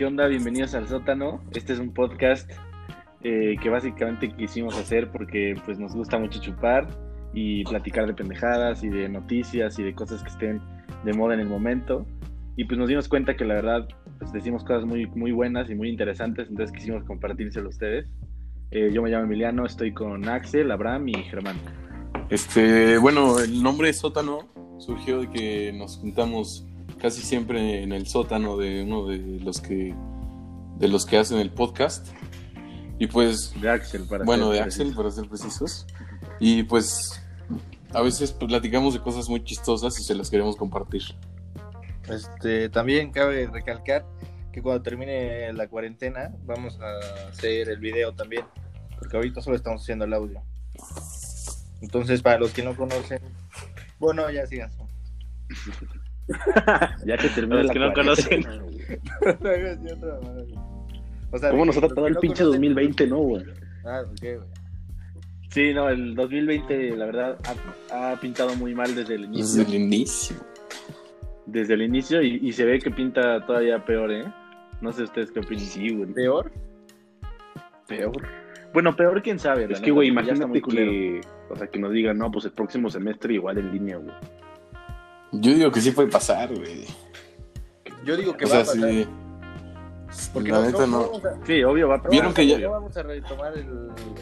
¿Qué onda? Bienvenidos al sótano. Este es un podcast eh, que básicamente quisimos hacer porque pues nos gusta mucho chupar y platicar de pendejadas y de noticias y de cosas que estén de moda en el momento. Y pues nos dimos cuenta que la verdad pues decimos cosas muy, muy buenas y muy interesantes, entonces quisimos compartírselo a ustedes. Eh, yo me llamo Emiliano, estoy con Axel, Abraham y Germán. Este, bueno, el nombre sótano surgió de que nos juntamos casi siempre en el sótano de uno de los que de los que hacen el podcast. Y pues De Axel, para bueno, ser de Axel para ser precisos. Y pues a veces platicamos de cosas muy chistosas y se las queremos compartir. Este, también cabe recalcar que cuando termine la cuarentena vamos a hacer el video también, porque ahorita solo estamos haciendo el audio. Entonces, para los que no conocen, bueno, ya sigan. Ya que termine Los la que no güey. o sea, ¿Cómo nos ha tratado el pinche conocen- 2020, no, güey? Ah, ok, güey. Sí, no, el 2020 la verdad ha, ha pintado muy mal desde el inicio. Desde el inicio. Desde el inicio y, y se ve que pinta todavía peor, ¿eh? No sé ustedes qué opinan. Sí, güey. ¿Peor? Peor. Bueno, peor quién sabe. Es que, güey, imagínate que, o sea, que nos digan, no, pues el próximo semestre igual en línea, güey. Yo digo que sí puede pasar, güey. Yo digo que O va sea, a pasar. sí. Porque La neta no, a- Sí, obvio va a ¿Vieron que ya- vamos a retomar el,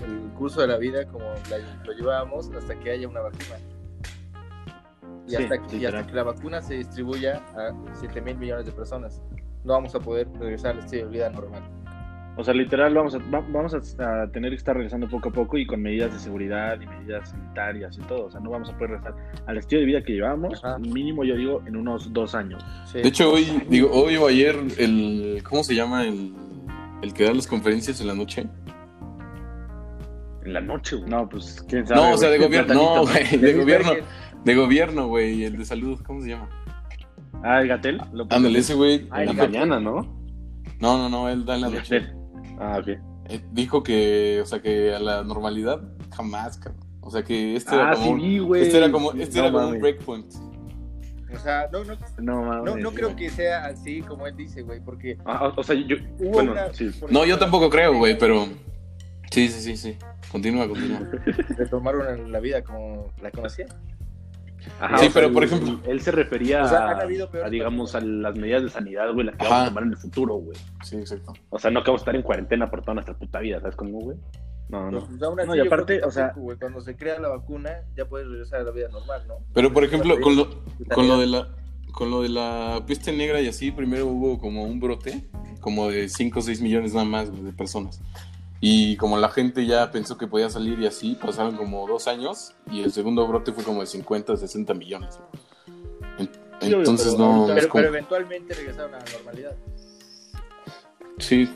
el curso de la vida como la- lo llevábamos hasta que haya una vacuna. Y, Sí, hasta, que, y hasta que la vacuna se distribuya a 7 mil millones de personas, no vamos a poder regresar al estilo de vida normal. O sea, literal, vamos a, va- vamos a, a tener que estar regresando poco a poco y con medidas de seguridad y medidas sanitarias y todo. O sea, no vamos a poder regresar al estilo de vida que llevábamos, Ajá. mínimo, yo digo, en unos dos años. Sí. De hecho, hoy, digo, hoy o ayer, el. ¿Cómo se llama el, el que da las conferencias en la noche? En la noche, güey. No, pues quién sabe. No, o sea, de gobierno. No, güey, de gobierno. De gobierno, güey. El de salud, ¿cómo se llama? Ah, el Gatel. Lo- Ándale, ese güey. Ah, en la mañana, ¿no? No, no, no, él da en la noche. Ah, ok. Eh, Dijo que, o sea, que a la normalidad jamás, cabrón. O sea, que este era Ah, como. sí, un-. Este era como, este No era como un breakpoint. O sea, no, no, No, mames, no, creo que sea así como él dice, güey, porque Ah, o sea, yo. hubo Bueno, una... sí. No, yo tampoco creo, güey, pero. Sí, sí, sí, sí. Continúa, continúa. Retomaron la vida como la conocía. Ajá, Sí, o sea, pero, por él- ejemplo- Él se refería O sea, a, digamos, a las medidas de sanidad, güey, las que Ajá. vamos a tomar en el futuro, güey. Sí, exacto. O sea, no que vamos a estar en cuarentena por toda nuestra puta vida, ¿sabes cómo, güey? No, no. Pues, aún así, No, y aparte, o sea- güey, cuando se crea la vacuna ya puedes regresar a la vida normal, ¿no? Pero, por ejemplo, con lo, con lo de la. Con lo de la peste negra y así, primero hubo como un brote, como de 5 o 6 millones nada más de personas. Y como la gente ya pensó que podía salir y así, pasaron como dos años y el segundo brote fue como de 50 o 60 millones. En- Sí, obvio, Entonces pero no, Pero, como- pero eventualmente regresaron a la normalidad. sí,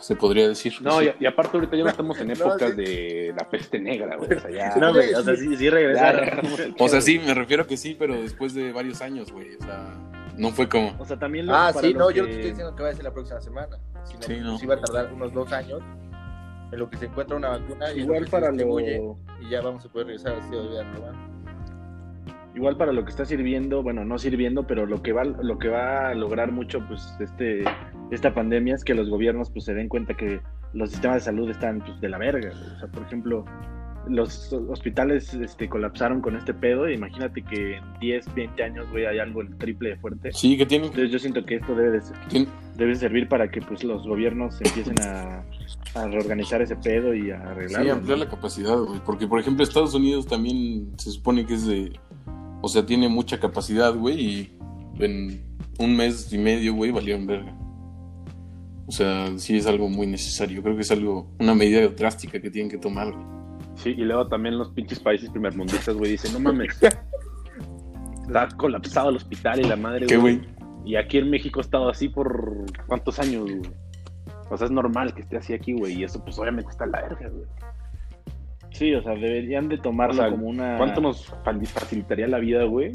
se podría decir. No, sí. y, y aparte ahorita ya no estamos en No, épocas sí. de la peste negra, güey. O sea, ya. No, güey, o sea, sí, sí regresaron. O sea, sí, me refiero que sí, pero después de varios años, güey. O sea, no fue como. O sea, también lo- Ah, sí, no, yo no te estoy diciendo que va a ser la próxima semana. Sino Sí, no. sí va a tardar unos dos años en lo que se encuentra una vacuna y Igual para lo... y ya vamos a poder regresar de vida normal. Igual para lo que está sirviendo, bueno, no sirviendo, pero lo que va, lo que va a lograr mucho, pues, este, esta pandemia es que los gobiernos, pues, se den cuenta que los sistemas de salud están, pues, de la verga. O sea, por ejemplo, los hospitales, este, colapsaron con este pedo. Imagínate que en 10, 20 años, güey, hay algo el triple de fuerte. Sí, que tienen, Entonces yo siento que esto debe de ser- debe servir para que, pues, los gobiernos empiecen a, a reorganizar ese pedo y a Sí, arreglarlo. ampliar ¿no? la capacidad, güey. Porque, por ejemplo, Estados Unidos también se supone que es de. O sea, tiene mucha capacidad, güey. Y en un mes y medio, güey, valieron verga. O sea, sí es algo muy necesario. Creo que es algo. Una medida drástica que tienen que tomar, güey. Sí, y luego también los pinches países primermundistas, güey, dicen, no mames. Está colapsado el hospital y la madre, ¿Qué, güey? Y aquí en México ha estado así por cuántos años, güey. O sea, es normal que esté así aquí, güey. Y eso, pues, obviamente está en la verga, güey. Sí, o sea, deberían de tomarlo O sea, como una... ¿Cuánto nos fa- facilitaría la vida, güey?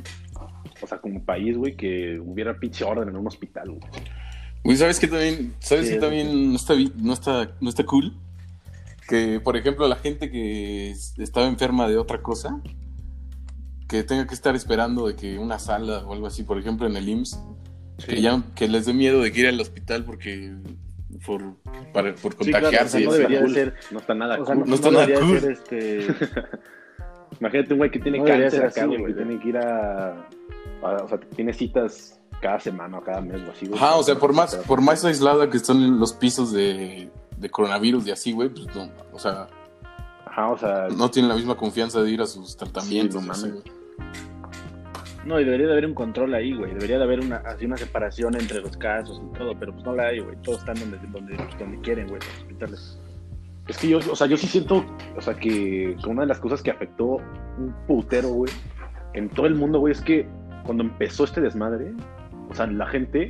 O sea, como país, güey, que hubiera pinche orden en un hospital, güey. Güey, ¿sabes qué también? ¿Sabes Sí, también no está, no, está, no está cool? Que, por ejemplo, la gente que es- estaba enferma de otra cosa, que tenga que estar esperando de que una sala o algo así, por ejemplo, en el IMSS, Que ya que les dé miedo de que ir al hospital porque por, para- por Sí, claro, o contagiarse. sea, y no debería de ser. No está nada O sea, cool. no, No está no nada cool. ser este. Imagínate un güey que tiene No cáncer ser acá, güey. que tiene que ir a, a- O sea, tiene citas cada semana o cada mes o así, güey. Ajá, o sea, por más, por más aislada que están los pisos de, de coronavirus y así, güey, pues no, o sea, Ajá, o sea, no tienen la misma confianza de ir a sus tratamientos. Sí, no así, güey. No, y debería de haber un control ahí, güey. Debería de haber una, así una separación entre los casos y todo, pero pues no la hay, güey. Todos están donde, donde, pues, donde quieren, güey, los hospitales. Es que yo, o sea, yo sí siento, o sea, que que una de las cosas que afectó un putero, güey, en todo el mundo, güey, es que cuando empezó este desmadre, o sea, la gente,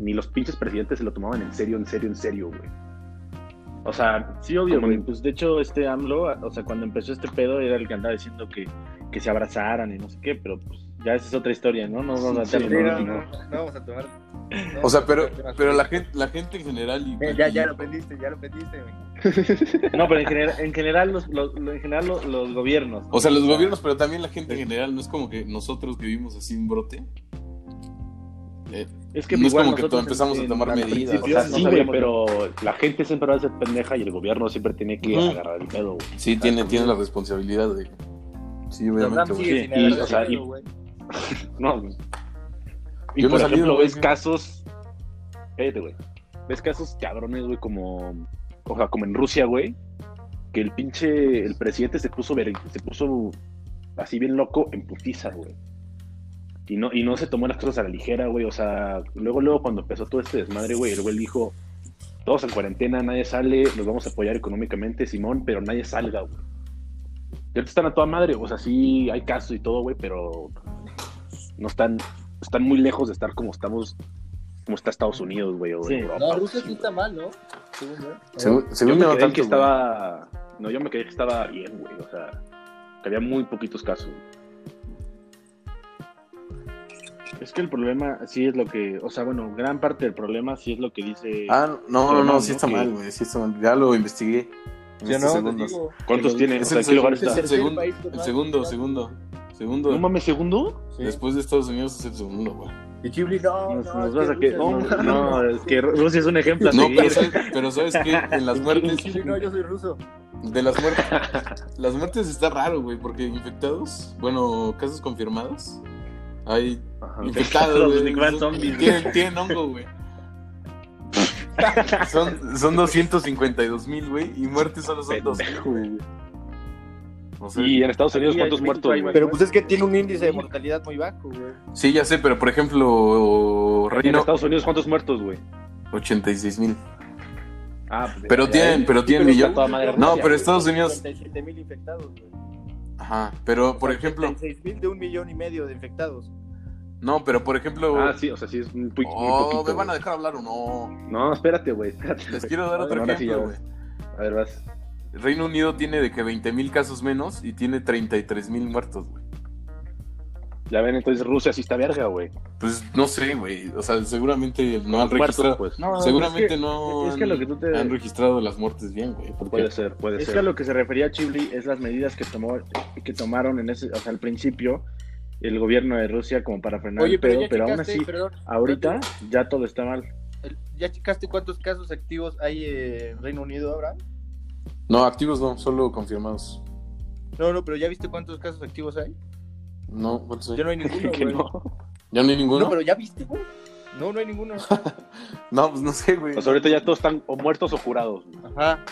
ni los pinches presidentes se lo tomaban en serio, en serio, en serio, güey. O sea, Sí, obvio, güey. en- Pues de hecho, este AMLO, o sea, cuando empezó este pedo, era el que andaba diciendo que, que se abrazaran y no sé qué, pero pues ya esa es otra historia, ¿no? No vamos a Sí, ¿no? no, No. vamos a tomar. no O sea, pero, pero la gente, la gente en general y, Eh, Ya, y- ya lo aprendiste, ya lo aprendiste, güey. No, pero en general, en general, los, los- en general los, los gobiernos. o sea, los gobiernos, pero también la gente en general, no es como que nosotros vivimos así un brote. Eh, Es que No es como que nosotros empezamos a tomar medidas. o sea, no sí, güey, pero la gente siempre va a ser pendeja y el gobierno siempre tiene que agarrar el pedo, güey. sí, tiene, tiene la responsabilidad de... Sí, obviamente, güey. Sí, o sea, y-. No, güey. Y Yo no por salido, ejemplo, güey. ves casos. Cállate, güey. Ves casos cabrones, güey, como. O sea, como en Rusia, güey. Que el pinche. El presidente se puso. ver- Se puso así bien loco en putiza, güey. Y no, y no se tomó las cosas a la ligera, güey. O sea, luego, luego, cuando empezó todo este desmadre, güey, el güey dijo: Todos en cuarentena, nadie sale, los vamos a apoyar económicamente, Simón, pero nadie salga, güey. Y ahorita están a toda madre, o sea, sí hay casos y todo, güey, pero no están, están muy lejos de estar como estamos, como está Estados Unidos, güey, o Sí. Europa. No, güey. Rusia sí está mal, ¿no? Según yo. Según, Yo según me yo quedé tanto, que güey. estaba, no, yo me quedé que estaba bien, güey, o sea, que había muy poquitos casos. Es que el problema sí es lo que, o sea, bueno, gran parte del problema sí es lo que dice. Ah, no, no, no, no, sí está mal, güey, sí está mal. Ya lo investigué. en ¿Sí o estos no? ¿Cuántos tiene? el O sea, ¿en qué segundo- lugar es el está? tercer segundo, el segundo, segundo, segundo. No mames, segundo. Sí. Después de Estados Unidos es el segundo, güey. Y Chibli, no, Nos, no, nos vas que a que. Rusia No, no, es que Rusia es un ejemplo a No, seguir. pero sabes, pero sabes que en las muertes, Chibli, no, yo soy ruso. de las muertes, las muertes está raro, güey, porque infectados, bueno, casos confirmados, hay Ajá. infectados, güey, Zombies. tienen, tienen hongo, güey. Son, son 252 mil, güey, y muertes solo son 2 Pendejo, güey. O sea, Y en Estados Unidos, ¿cuántos muertos, güey? Pero pues es que tiene un índice de mortalidad muy bajo, güey. sí, ya sé, pero por ejemplo, En Reino, Estados Unidos, ¿cuántos muertos, güey? 86 mil. Ah, pues, Pero tienen, pero tienen millón. madre No, pero. Estados Unidos, 57 mil infectados, güey. Ajá, pero por ejemplo, 36 mil de un millón y medio de infectados. no, pero por ejemplo, Ah, sí, o sea, sí es muy oh, poquito. ¿me van a dejar hablar o no? No, espérate, güey, espérate. Les quiero dar otro ahora sí ejemplo, güey. A ver, vas. Reino Unido tiene de que 20 mil casos menos y tiene 33 mil muertos, güey. Ya ven, entonces Rusia sí está verga, güey. Pues no sé, güey. O sea, seguramente no han registrado. pues. No, seguramente es que- no es que lo que tú te- han registrado las muertes bien, güey. Puede ser, puede Es ser. que a lo que se refería Chibli es las medidas que tomó, que tomaron en ese, o sea, al principio el gobierno de Rusia como para frenar Oye, el pero pedo, ya pero aún así, perdón, ahorita ya todo está mal. ¿Ya checaste cuántos casos activos hay en Reino Unido ahora? No, activos no, solo confirmados. No, no, pero ¿ya viste cuántos casos activos hay? No, ¿cuántos hay? Ya no hay ninguno, que güey. no. ¿Ya no hay ninguno? No, pero ¿ya viste, güey? No, no hay ninguno. No, pues no sé, güey. Sea, ahorita ya todos están o muertos o jurados. güey. Ajá.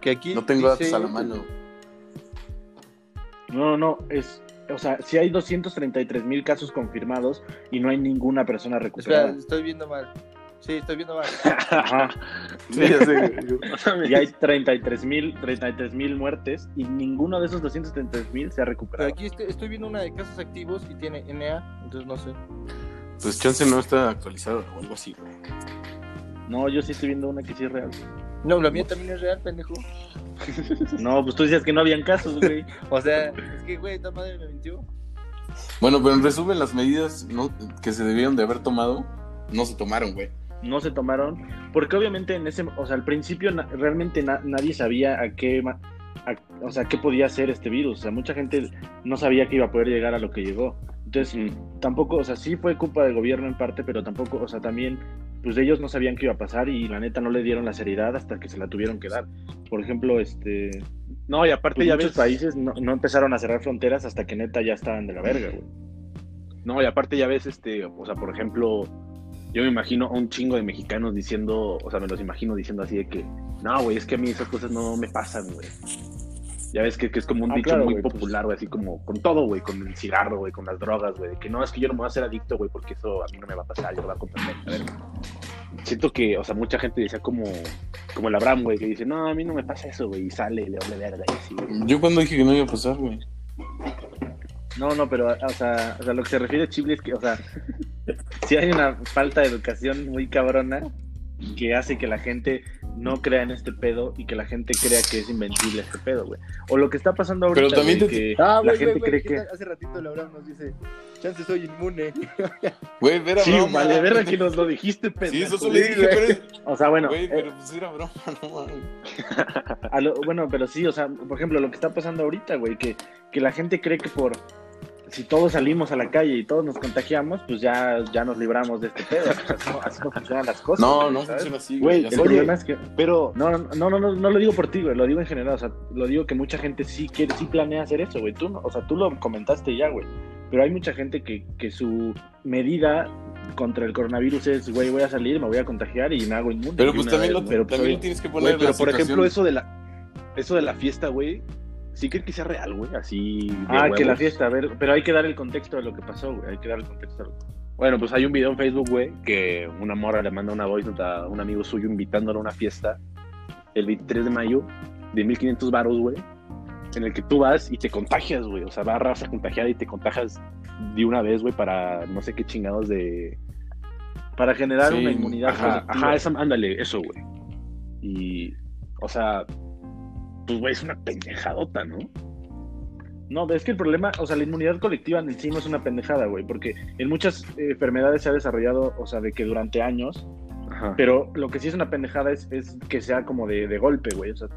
Que aquí No tengo datos dice- a la mano. No, no, no, es, o sea, si hay 233 mil casos confirmados y no hay ninguna persona Espera, recuperada. estoy viendo mal. Sí, estoy viendo mal. Ajá. Sí, ya sé, güey. Y hay 33 mil 33 mil muertes y ninguno de esos 233 mil se ha Pero recuperado. aquí estoy, estoy viendo una de casos activos y tiene NA, entonces no sé. Pues chance no está actualizado o algo así, güey. No, yo sí estoy viendo una que sí es real. No, la mía también es real, pendejo. No, pues tú decías que no habían casos, güey. O sea, es que, güey, esta madre me mintió. Bueno, pero en resumen, las medidas no- que se debieron de haber tomado no se tomaron, güey. No se tomaron, porque obviamente en ese, o sea, al principio na- realmente na- nadie sabía a qué, a- o sea, qué podía hacer este virus, o sea, mucha gente no sabía que iba a poder llegar a lo que llegó. Entonces, tampoco, o sea, sí fue culpa del gobierno en parte, pero tampoco, o sea, también, pues ellos no sabían qué iba a pasar y la neta no le dieron la seriedad hasta que se la tuvieron que dar. Por ejemplo, este, No, y aparte pues ya muchos ves. países no, no empezaron a cerrar fronteras hasta que neta ya estaban de la verga, güey. No, y aparte ya ves, este, o sea, por ejemplo, yo me imagino a un chingo de mexicanos diciendo, o sea, me los imagino diciendo así de que, no, güey, es que a mí esas cosas no me pasan, güey. Ya ves que, que es como un Ah, dicho claro, muy pues. popular, güey, así como con todo, güey, con el cigarro, güey, con las drogas, güey, de que no, es que yo no me voy a hacer adicto, güey, porque eso a mí no me va a pasar, yo lo voy a comprender. A ver, siento que, o sea, mucha gente decía como, como el Abraham, güey, que dice, no, a mí no me pasa eso, güey, y sale y le vale verga y así, güey. Yo cuando dije que no iba a pasar, güey. No, no, pero, o sea, o sea, lo que se refiere Chibli es que, o sea, si hay una falta de educación muy cabrona que hace que la gente no crea en este pedo y que la gente crea que es invencible este pedo, güey. O lo que está pasando ahorita, Pero también güey, te- que Ah, la güey, gente güey, cree ¿qué que... Hace ratito Abraham nos dice, chance soy inmune. Güey, era Sí, broma. vale, verga que nos lo dijiste, Sí, pendejo. eso solo dije, pero, O sea, bueno, güey, eh, pero pues era broma, no mames. bueno, pero sí, o sea, por ejemplo, lo que está pasando ahorita, güey, que, que la gente cree que por si todos salimos a la calle y todos nos contagiamos, pues ya, ya nos libramos de este pedo. O sea, así, no, así no funcionan las cosas. No, güey, no ¿sabes? funciona así, Güey, güey. ya El sé. Oye, problema es que Pero, no, no, no, no, no lo digo por ti, güey, lo digo en general, o sea, lo digo que mucha gente sí quiere, sí planea hacer eso, güey, tú, no- o sea, tú lo comentaste ya, güey, pero hay mucha gente que, que su medida contra el coronavirus es, güey, voy a salir, me voy a contagiar y me hago inmune. Pero de pues también, vez, lo. Pero, pues, también oye, tienes que güey, poner pero la por ejemplo, eso de la, eso de la fiesta, güey, ¿sí creen que sea real, güey? Así. de Ah, que la fiesta, a ver, pero hay que dar el contexto de lo que pasó, güey, hay que dar el contexto. de lo que- Bueno, pues hay un video en Facebook, güey, que una morra le manda una voice note a un amigo suyo invitándolo a una fiesta el 23 de mayo de 1500 baros, güey, en el que tú vas y te contagias, güey. O sea, va raza contagiada y te contagias de una vez, güey, para no sé qué chingados de. Para generar Sí, una inmunidad Ajá, ajá, esa- ándale, eso, güey. Y, o sea, pues, güey, es una pendejadota, ¿no? No, es que el problema, o sea, la inmunidad colectiva en sí no es una pendejada, güey, porque en muchas eh, enfermedades se ha desarrollado, o sea, de que durante años, Ajá. pero lo que sí es una pendejada es, es que sea como de, de golpe, güey, o sea,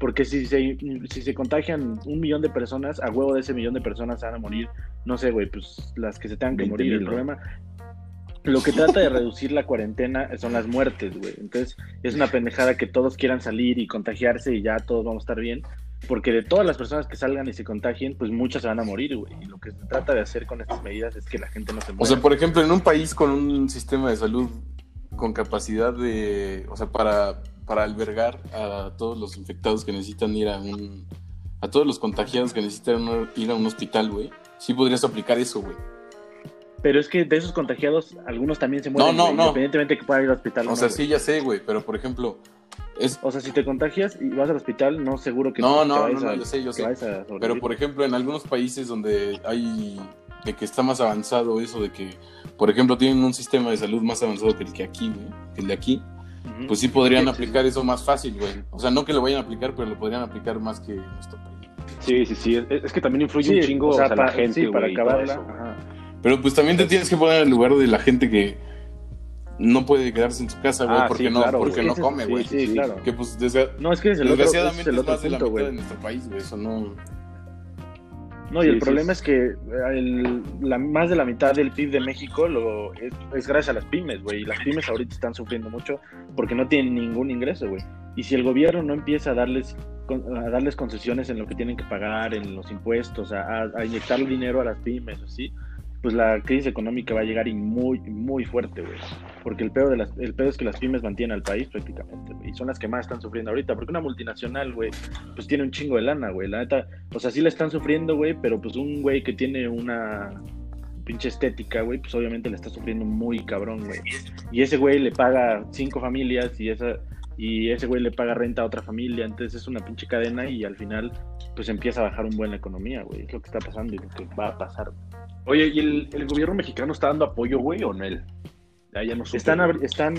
porque si se, si se contagian un millón de personas, a huevo de ese millón de personas se van a morir, no sé, güey, pues las que se tengan que 20 morir. mil, El ¿no? problema, lo que trata de reducir la cuarentena son las muertes, güey, entonces es una pendejada que todos quieran salir y contagiarse y ya todos vamos a estar bien, porque de todas las personas que salgan y se contagien, pues muchas se van a morir, güey. Y lo que se trata de hacer con estas medidas es que la gente no se muera. O sea, por ejemplo, en un país con un sistema de salud con capacidad de, o sea, para, para albergar a todos los infectados que necesitan ir a un, a todos los contagiados que necesitan ir a un hospital, güey, sí podrías aplicar eso, güey. Pero es que de esos contagiados, algunos también se mueren, No, no, independientemente de que puedan ir al hospital. O sea, sí, ya sé, güey, pero por ejemplo, es, O sea, si te contagias y vas al hospital, no seguro que No, no, no, no, a- yo sé, yo sé. Pero por ejemplo, en algunos países donde hay de que está más avanzado eso de que, por ejemplo, tienen un sistema de salud más avanzado que el que aquí, güey, que el de aquí, pues sí podrían Sí, aplicar eso más fácil, güey. O sea, no que lo vayan a aplicar, pero lo podrían aplicar más que nuestro país. Sí, sí, sí. Es, es que también influye Sí, un chingo o sea, o sea, pa- la gente, sí, para güey, todo acabarla. eso, güey. ajá. Pero pues también te tienes que poner en el lugar de la gente que no puede quedarse en su casa, güey, Ah, porque sí, no, claro, porque no come, sí, güey. Sí, claro. Que pues desgra- No, es que es el otro, ese es desgraciadamente el es otro más de la punto, mitad de güey. nuestro país, güey. Eso no. No, y Sí, el sí, problema sí. es que eh, el- la, más de la mitad del PIB de México lo, es, es gracias a las pymes, güey. Y las pymes ahorita están sufriendo mucho porque no tienen ningún ingreso, güey. Y si el gobierno no empieza a darles a darles concesiones en lo que tienen que pagar, en los impuestos, a, a, a inyectar dinero a las pymes, así, pues la crisis económica va a llegar y muy, muy fuerte, güey. Porque el pedo, de las, el pedo es que las pymes mantienen al país prácticamente, güey. Y son las que más están sufriendo ahorita. Porque una multinacional, güey, pues tiene un chingo de lana, güey. La neta, o sea, sí la están sufriendo, güey, pero pues un güey que tiene una pinche estética, güey, pues obviamente le está sufriendo muy cabrón, güey. Y ese güey le paga cinco familias y esa y ese güey le paga renta a otra familia, entonces es una pinche cadena y al final pues empieza a bajar un buen la economía, güey. Es lo que está pasando y lo que va a pasar. Oye, ¿y el, el gobierno mexicano está dando apoyo, güey, o no? él? Ya, ya no supe, Están, están,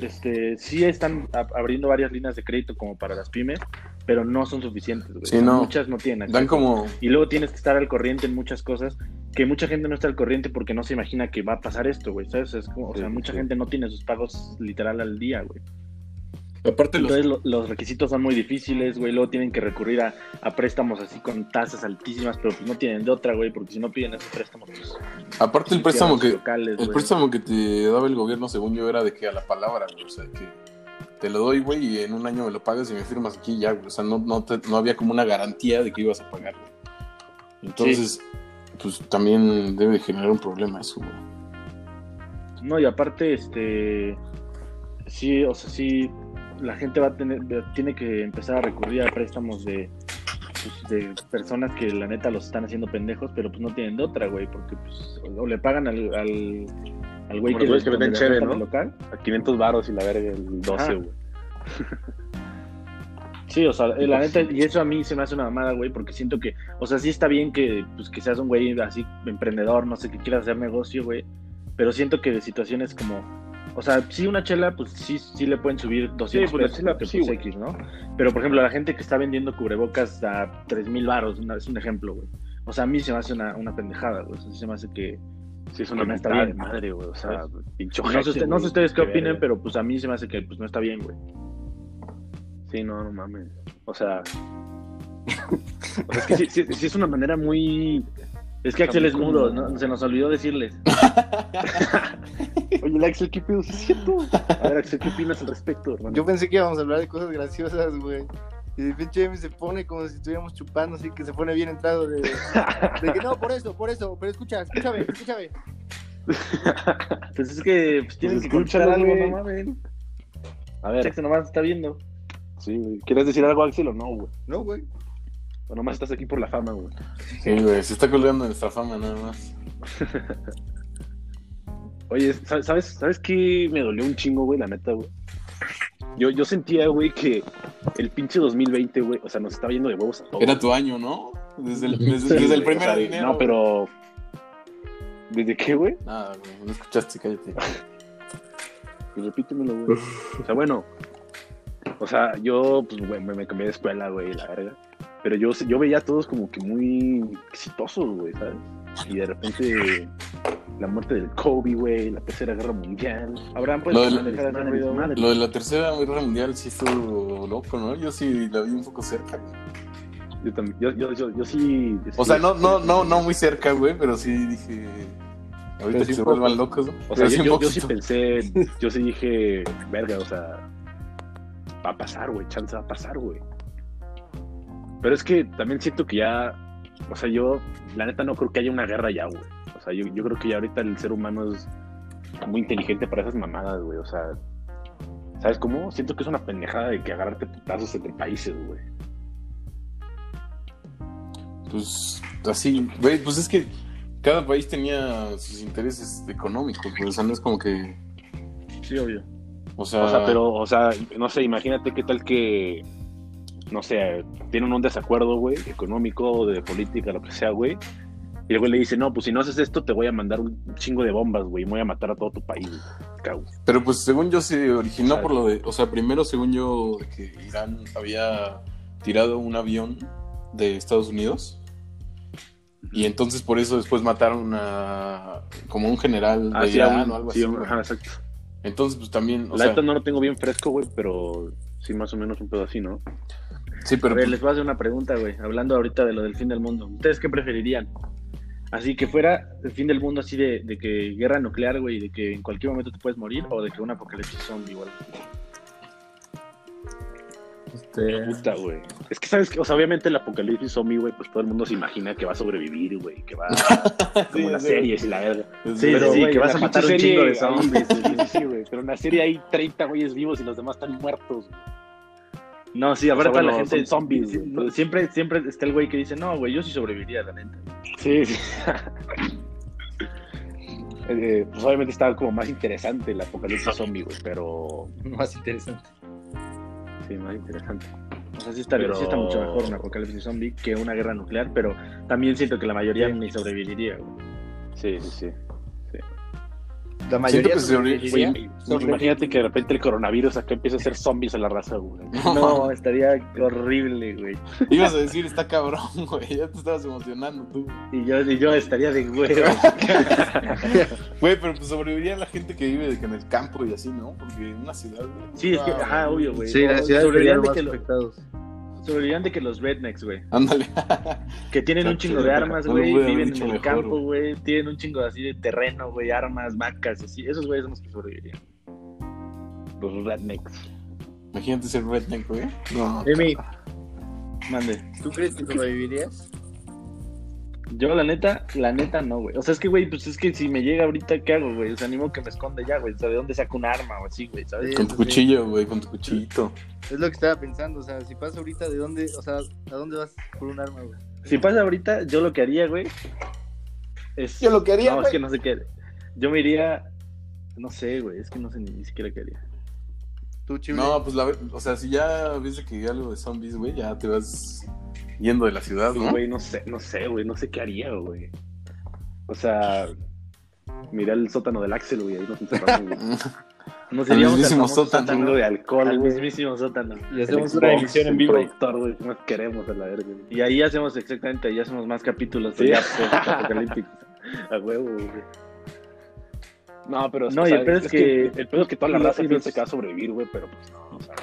este, sí están ab- abriendo varias líneas de crédito como para las pymes, pero no son suficientes, güey. Sí, no. Muchas no tienen acceso. Dan como. Y luego tienes que estar al corriente en muchas cosas que mucha gente no está al corriente porque no se imagina que va a pasar esto, güey, ¿sabes? Es como, o Sí, sea, mucha sí. gente no tiene sus pagos literal al día, güey. Aparte. Entonces lo- los requisitos son muy difíciles, güey. Luego tienen que recurrir a, a préstamos así con tasas altísimas, pero pues no tienen de otra, güey, porque si no piden esos préstamos, pues. Aparte el préstamo que... locales, El güey. préstamo que te daba el gobierno, según yo, era de que a la palabra, güey. O sea, que te lo doy, güey, y en un año me lo pagas y me firmas aquí y ya, güey. O sea, no, no, te- no había como una garantía de que ibas a pagar, güey. Entonces, pues también debe de generar un problema eso, güey. No, y aparte, este. Sí, o sea, sí. La gente va a tener. Tiene que empezar a recurrir a préstamos de. pues, de personas que la neta los están haciendo pendejos, pero pues no tienen de otra, güey, porque pues o le pagan al, al, al güey que, los que venden rentan ¿no? local. A 500 varos y la verga el 12, Ajá. güey. Sí, o sea, la neta, y eso a mí se me hace una mamada, güey, porque siento que, o sea, sí está bien que, pues, que seas un güey así, emprendedor, no sé, que quieras hacer negocio, güey, pero siento que de situaciones como, o sea, sí una chela, pues sí, sí le pueden subir 200 Sí, pues, la pesos, chela, porque, sí, pues. X, ¿no? Pero, por ejemplo, la gente que está vendiendo cubrebocas a 3 mil baros, una- es un ejemplo, güey. O sea, a mí se me hace una, una pendejada, güey, o sea, sí se me hace que... Sí, es una no está mentada bien. de madre, güey. O sea, pincho No sé, no sé ustedes qué opinen, pero pues a mí se me hace que pues no está bien, güey. Sí, no, no mames. O sea. o sea, es que sí, sí- sí es una manera muy. Es que Axel es mudo, se nos olvidó decirles. Oye, el Axel, ¿qué pedo? ¿Sí es cierto? A ver, Axel, ¿qué opinas al respecto, hermano? Yo pensé que íbamos a hablar de cosas graciosas, güey. Y de pinche Emi se pone como si estuviéramos chupando, así que se pone bien entrado de, de que no, por eso, por eso, pero escucha, escúchame, escúchame. Pues es que pues, tienen Pues que escúchalo, algo, güey. no mames. A ver, Axel nomás está viendo. sí, güey. ¿Quieres decir algo, Axel, o no, güey? No, güey. O nomás estás aquí por la fama, güey. Sí, güey, se está colgando nuestra fama nada más. Oye, ¿sabes, sabes, ¿sabes qué me dolió un chingo, güey? La neta, güey. Yo, yo sentía, güey, que el pinche 2020, güey, o sea, nos estaba yendo de huevos a todos. Era tu año, ¿no? Desde el, desde, Sí, desde el primer o sea, dinero. No, pero. ¿Desde qué, güey? Nada, güey, no escuchaste, cállate. Pues repítemelo, güey. O sea, bueno. O sea, yo, pues, güey, me, me cambié de escuela, güey, la verga. Pero yo, yo veía a todos como que muy exitosos, güey, ¿sabes? Y de repente, la muerte del Kobe, güey, la tercera guerra mundial. Abraham, pues, Lo de hacer ruido, madre. Lo de la tercera guerra mundial sí estuvo loco, ¿no? Yo sí la vi un poco cerca, güey. Yo, también, yo, yo, yo, yo sí. O sea, no, no, no, no muy cerca, güey, pero sí dije. Ahorita sí se vuelvan locos, ¿no? O sea, yo, yo, yo sí pensé, yo sí dije, verga, o sea, va a pasar, güey, chance va a pasar, güey. Pero es que también siento que ya, o sea, yo, la neta, no creo que haya una guerra ya, güey. O sea, yo, yo creo que ya ahorita el ser humano es muy inteligente para esas mamadas, güey. O sea, ¿sabes cómo? Siento que es una pendejada de que agarrarte putazos entre países, güey. Pues así, güey, pues es que cada país tenía sus intereses económicos, güey. O sea, no es como que. Sí, obvio. O sea, O sea, pero, o sea, no sé, imagínate qué tal que, no sé, tienen un desacuerdo, güey, económico, de política, lo que sea, güey. Y el güey le dice, no, pues si no haces esto, te voy a mandar un chingo de bombas, güey, y voy a matar a todo tu país. Cago. Pero pues según yo se originó por lo de, o sea, primero según yo de que Irán había tirado un avión de Estados Unidos y entonces por eso después mataron a como un general de sí, Irán un- o algo sí, así. un- ajá, exacto. Entonces pues también, o la sea, no lo tengo bien fresco, güey, pero sí más o menos un pedo así, ¿no? Sí, A pero ver, pues, les voy a hacer una pregunta, güey. Hablando ahorita de lo del fin del mundo. ¿Ustedes qué preferirían? Así que fuera el fin del mundo así de, de que guerra nuclear, güey, de que en cualquier momento te puedes morir, o de que un apocalipsis zombie, güey. Este, Puta, güey. Es que, ¿sabes que O sea, obviamente el apocalipsis zombie, güey, pues todo el mundo se imagina que va a sobrevivir, güey, que va como en las sí. series y la verga. Sí, Pero, sí, que vas a matar un chingo de serie, zombies. Sí, sí, sí, güey. Pero en la serie hay 30 güeyes vivos y los demás están muertos. No, sí, ahora O sea, la gente son zombies, güey. siempre, siempre está el güey que dice, no, güey, yo sí sobreviviría, la neta. Sí, sí. Eh, pues obviamente estaba como más interesante el apocalipsis zombie, güey, pero más interesante. sí, más interesante. O sea, sí está, Pero- sí está mucho mejor un apocalipsis zombie que una guerra nuclear, pero también siento que la mayoría Sí. ni sobreviviría, güey. Sí, sí, sí. La mayoría que sobreviviría. sobreviviría. Güey, imagínate que de repente el coronavirus acá empieza a hacer zombies en la raza, güey. No, estaría horrible, güey. Ibas a decir, está cabrón, güey. Ya te estabas emocionando tú. Y yo, y yo estaría de huevo. Güey, pero pues sobreviviría la gente que vive en el campo y así, ¿no? Porque en una ciudad, güey. Sí, es que, ajá, obvio, güey. Sí, la ciudad sobrevivirían de que lo- afectados. Sobrevivirían de que los rednecks, güey. Ándale. Que tienen un chingo de armas, güey. Viven en el mejor, campo, güey. Tienen un chingo así de terreno, güey. Armas, vacas, así. Esos güeyes son los que sobrevivirían. Los rednecks. Imagínate ser redneck, güey. No. Emi, Mande. ¿tú crees que sobrevivirías? Yo, la neta, la neta no, güey. O sea, es que, güey, pues es que si me llega ahorita, ¿qué hago, güey? O sea, animo que me esconde ya, güey. O sea, ¿de dónde saco un arma o así, güey? Con tu cuchillo, güey, con tu cuchillito. Es lo que estaba pensando, o sea, si pasa ahorita, ¿de dónde, o sea, a dónde vas por un arma, güey? Si pasa ahorita, yo lo que haría, güey, es... Yo lo que haría, No, es güey. que no sé qué. Yo me iría... No sé, güey. Es que no sé ni, ni siquiera qué haría. Tú. No, pues la ve- o sea, si ya ves que hay algo de zombies, güey, ya te vas yendo de la ciudad, Pues, ¿no? güey, no sé, no sé, güey, no sé qué haría, güey. O sea, mira el sótano del Axel, güey, ahí nos encerramos, güey. Nos Al mismísimo sótano. Chingo de alcohol, Al mismísimo sótano. Y hacemos Xbox, una emisión en vivo. güey, no queremos a la verga. güey. Y ahí hacemos exactamente, ahí hacemos más capítulos Sí. ya apocalípticos. A huevo, güey. No, pero No, o y el pedo es que- el pedo es que toda la raza piensa que va a sobrevivir, güey, pero pues no, o sea,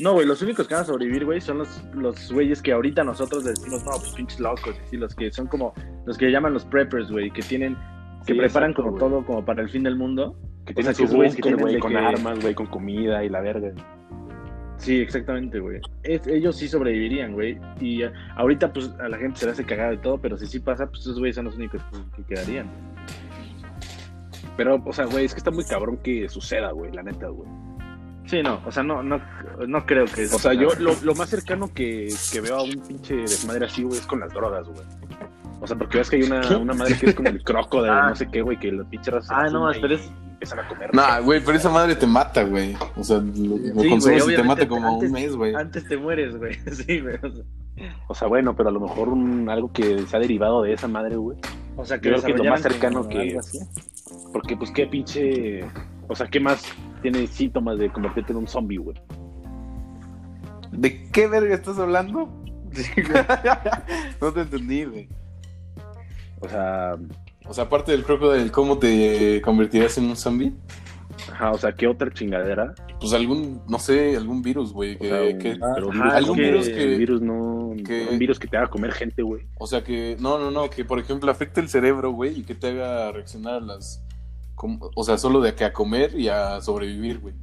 No, güey, los únicos que van a sobrevivir, güey, son los, los güeyes que ahorita nosotros decimos, no, pues pinches locos, y los que son como, los que llaman los preppers, güey, que tienen, que Sí, preparan exacto, como todo como para el fin del mundo. que O tienen sea, que su esos güeyes que búnker, tienen güey, con que- armas, güey, con comida y la verga. Sí, exactamente, güey. Ellos sí sobrevivirían, güey. Y eh, ahorita, pues, a la gente se le hace cagada y todo, pero si sí pasa, pues esos güeyes son los únicos que quedarían. Pero, o sea, güey, es que está muy cabrón que suceda, güey, la neta, güey. Sí, no, o sea, no, no, no creo que... O sea, yo lo, lo más cercano que, que veo a un pinche desmadre así, güey, es con las drogas, güey. O sea, porque ves que hay una, una madre que es como el croco de Ah. no sé qué, güey, que los pinches Ah, no, pero es- empiezan a comer. Nah, güey, pero esa madre te mata, güey. O sea, lo, lo güey, consumes y te mata como antes- un mes, güey. Antes te mueres, güey. Sí, güey. O sea, O sea, bueno, pero a lo mejor un, algo que se ha derivado de esa madre, güey. o sea, Yo creo que lo más cercano que- algo así. Porque, pues, qué pinche. O sea, ¿qué más tiene síntomas de convertirte en un zombie, güey? ¿De qué verga estás hablando? no te entendí, güey. O sea, O sea, aparte del crocodile, ¿cómo te convertirías en un zombie? ajá, o sea, ¿qué otra chingadera? Pues algún, no sé, algún virus, güey. O Que, sea, un- que- pero Ajá, virus, algún que, virus que- virus no, que- un virus que te haga comer gente, güey. o sea, que, no, no, no, que por ejemplo afecte el cerebro, güey, y que te haga reaccionar a las, como- o sea, solo de que a comer y a sobrevivir, güey.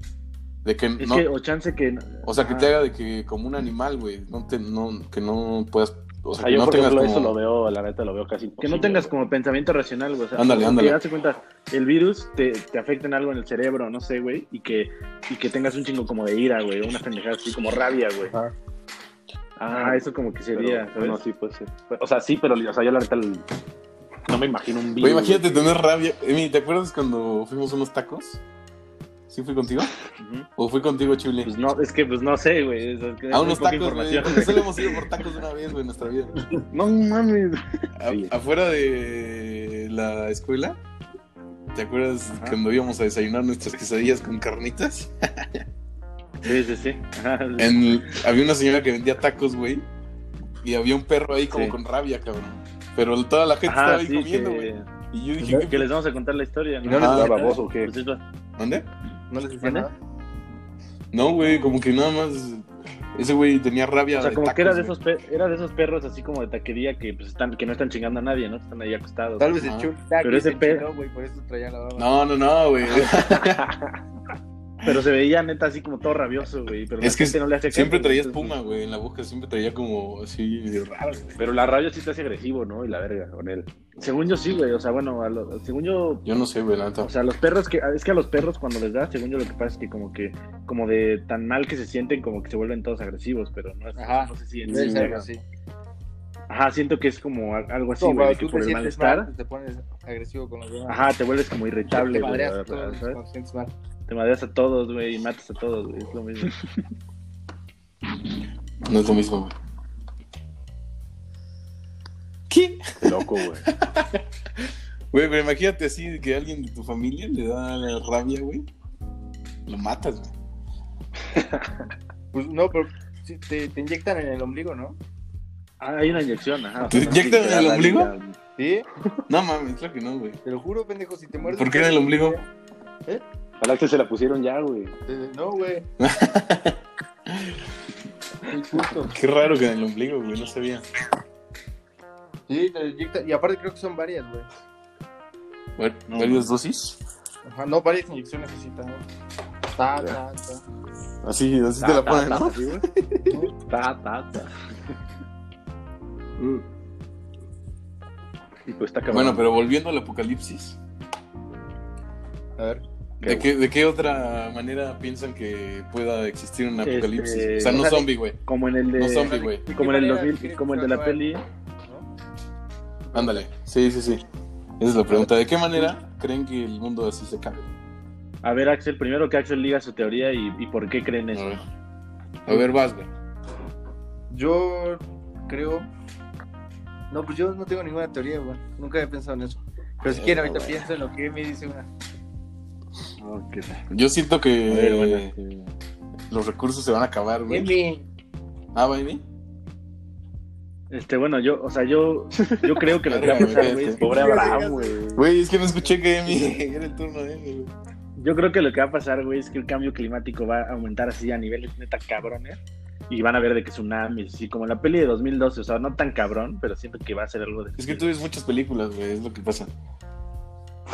De que, Es no, que, o chance que... o sea, que te haga de que como un animal, güey, no te, no, que no puedas, o O sea, sea, que yo, no por tengas ejemplo, como... eso lo veo, la neta, lo veo casi Que no tengas como pensamiento racional, güey. O sea, Ándale, ándale. Que hazte cuenta, el virus te, te afecta en algo en el cerebro, no sé, güey, y que, y que tengas un chingo como de ira, güey, una pendejada así como rabia, güey. Ah, eso como que sería, Pero, ¿sabes? bueno, sí, puede ser. O sea, sí, pero o sea, yo la neta el- no me imagino un. Güey, imagínate tener rabia. Emi, ¿te acuerdas cuando fuimos a unos tacos? ¿Sí fui contigo? ¿O fui contigo, Chule? Pues no, es que pues no sé, güey. es- que a unos tacos, güey. solo hemos ido por tacos una vez, güey, en nuestra vida. No mames. A- afuera de la escuela, ¿te acuerdas Ajá. cuando íbamos a desayunar nuestras quesadillas con carnitas? Sí, sí, sí. En- había una señora que vendía tacos, güey, y había un perro ahí como Sí. con rabia, cabrón. Pero toda la gente Ajá, estaba ahí sí, comiendo, que, güey. Y yo dije, ¿qué que les vamos a contar la historia. ¿Y no les decía baboso o qué? Pues ¿Dónde? ¿No les decía nada? No, güey, como que nada más ese güey tenía rabia O sea, de como tacos, que era de esos pe- era de esos perros así como de taquería que pues están que no están chingando a nadie, ¿no? Están ahí acostados. Tal vez el Chul Pero ese se pe- chingó, güey, por eso traía la baba. No, no, no, güey. Pero se veía neta así como todo rabioso, güey, pero Es la que gente no le hace caso, Siempre traía entonces, espuma, güey, en la boca siempre traía como así raro, güey. Pero la rabia sí te hace agresivo, ¿no? Y la verga con él. Según yo sí, güey, o sea, bueno, a lo- según yo Yo no sé, güey, la neta. o sea, los perros que es que a los perros cuando les da, según yo lo que pasa es que como que como de tan mal que se sienten como que se vuelven todos agresivos, pero no es Ajá. no sé si en- algo así. Ajá, siento que es como algo así, güey, que por el malestar, mal, te pones agresivo con los demás. ajá, te vuelves como irritable, Te güey, ¿sabes? te sientes mal. Te madreas a todos, güey, y matas a todos, güey, es lo mismo. No es lo mismo, güey. ¿Qué? Loco, güey. Güey, pero imagínate así que alguien de tu familia le da rabia, güey. Lo matas, güey. Pues no, pero te, te inyectan en el ombligo, ¿no? Ah, hay una inyección, ajá. ¿Te O sea, no inyectan en el ombligo? Sí, No mames, claro que no, güey. te lo juro, pendejo, si te mueres. ¿Por qué en el ombligo? Al Axel se la pusieron ya, güey. No, güey. Qué raro que en el ombligo, güey, no sabía. Sí, te inyectan. Y aparte creo que son varias, güey. Var- No, ¿Varias dosis? Ajá, no, varias inyecciones así, ta, ta, ta, ta. Así, así te la ponen, ¿no? así, güey. Ta, ta, ta. Y pues está cabrón. Bueno, pero volviendo al apocalipsis, A ver. ¿De qué, ¿de qué otra manera piensan que pueda existir un Este, apocalipsis? o sea, no o sea, zombie, güey. Como en el de. No zombie, güey. ¿De Como en el manera 2000, crees como el de la a peli. ¿No? Ándale. Sí, sí, sí. Esa es la pregunta. ¿De qué manera creen que el mundo así se cabe? A ver, Axel, primero que Axel diga su teoría y, y por qué creen A eso. ver. A ver, vas, güey. Yo creo. No, pues yo no tengo ninguna teoría, güey. Nunca he pensado en eso. Pero si quieren, ahorita pienso en lo que me dice una. Yo siento que A ver, bueno, los recursos se van a acabar, güey. Emi. Ah, baby. Este, bueno, yo, o sea, yo, yo creo que lo que va a pasar, güey, güey, este. es pobre Abraham, güey. Güey, es que no escuché que Emi era el turno de Emi, güey. Yo creo que lo que va a pasar, güey, es que el cambio climático va a aumentar así a niveles neta cabrones. Y van a ver de que tsunamis, así como la peli de 2012, o sea, no tan cabrón, pero siento que va a ser algo de... Es que tú ves muchas películas, güey, es lo que pasa.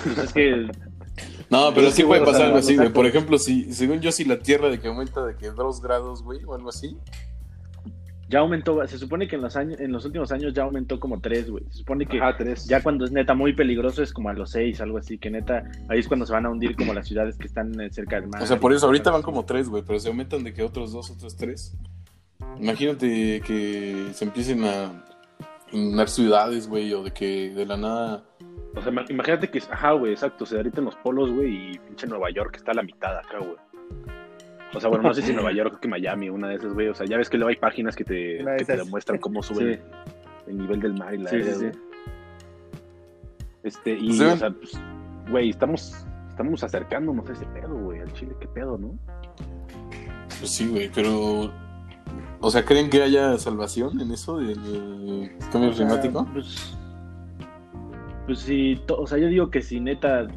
Pues es que, No, pero Es sí que, puede pasar algo así, güey. Por ejemplo, si, según yo, si la Tierra de que aumenta de que dos grados, güey, o algo así. ya aumentó, se supone que en los años, en los últimos años ya aumentó como tres, güey. Se supone que Ajá, tres. ya cuando es neta muy peligroso es como a los seis, algo así, que neta, ahí es cuando se van a hundir como las ciudades que están eh, cerca del mar. O sea, por eso, ahorita van como tres, güey, pero se aumentan de que otros dos, otros tres. Imagínate que se empiecen a inundar ciudades, güey, o de que de la nada. O sea, ima- imagínate que, ajá, güey, exacto. Se derriten los polos, güey, y pinche Nueva York está a la mitad acá, güey. O sea, bueno, no sé si Nueva York que Miami, una de esas, güey. O sea, ya ves que luego hay páginas que te, que te demuestran cómo sube Sí. el nivel del mar y la Sí. Este, y, Pues o sea, pues, güey, estamos, estamos acercándonos a ese pedo, güey, al Chile, qué pedo, ¿no? Pues sí, güey, pero. O sea, ¿creen que haya salvación en eso del cambio climático? Pues, pues sí, to- o sea, yo digo que si neta,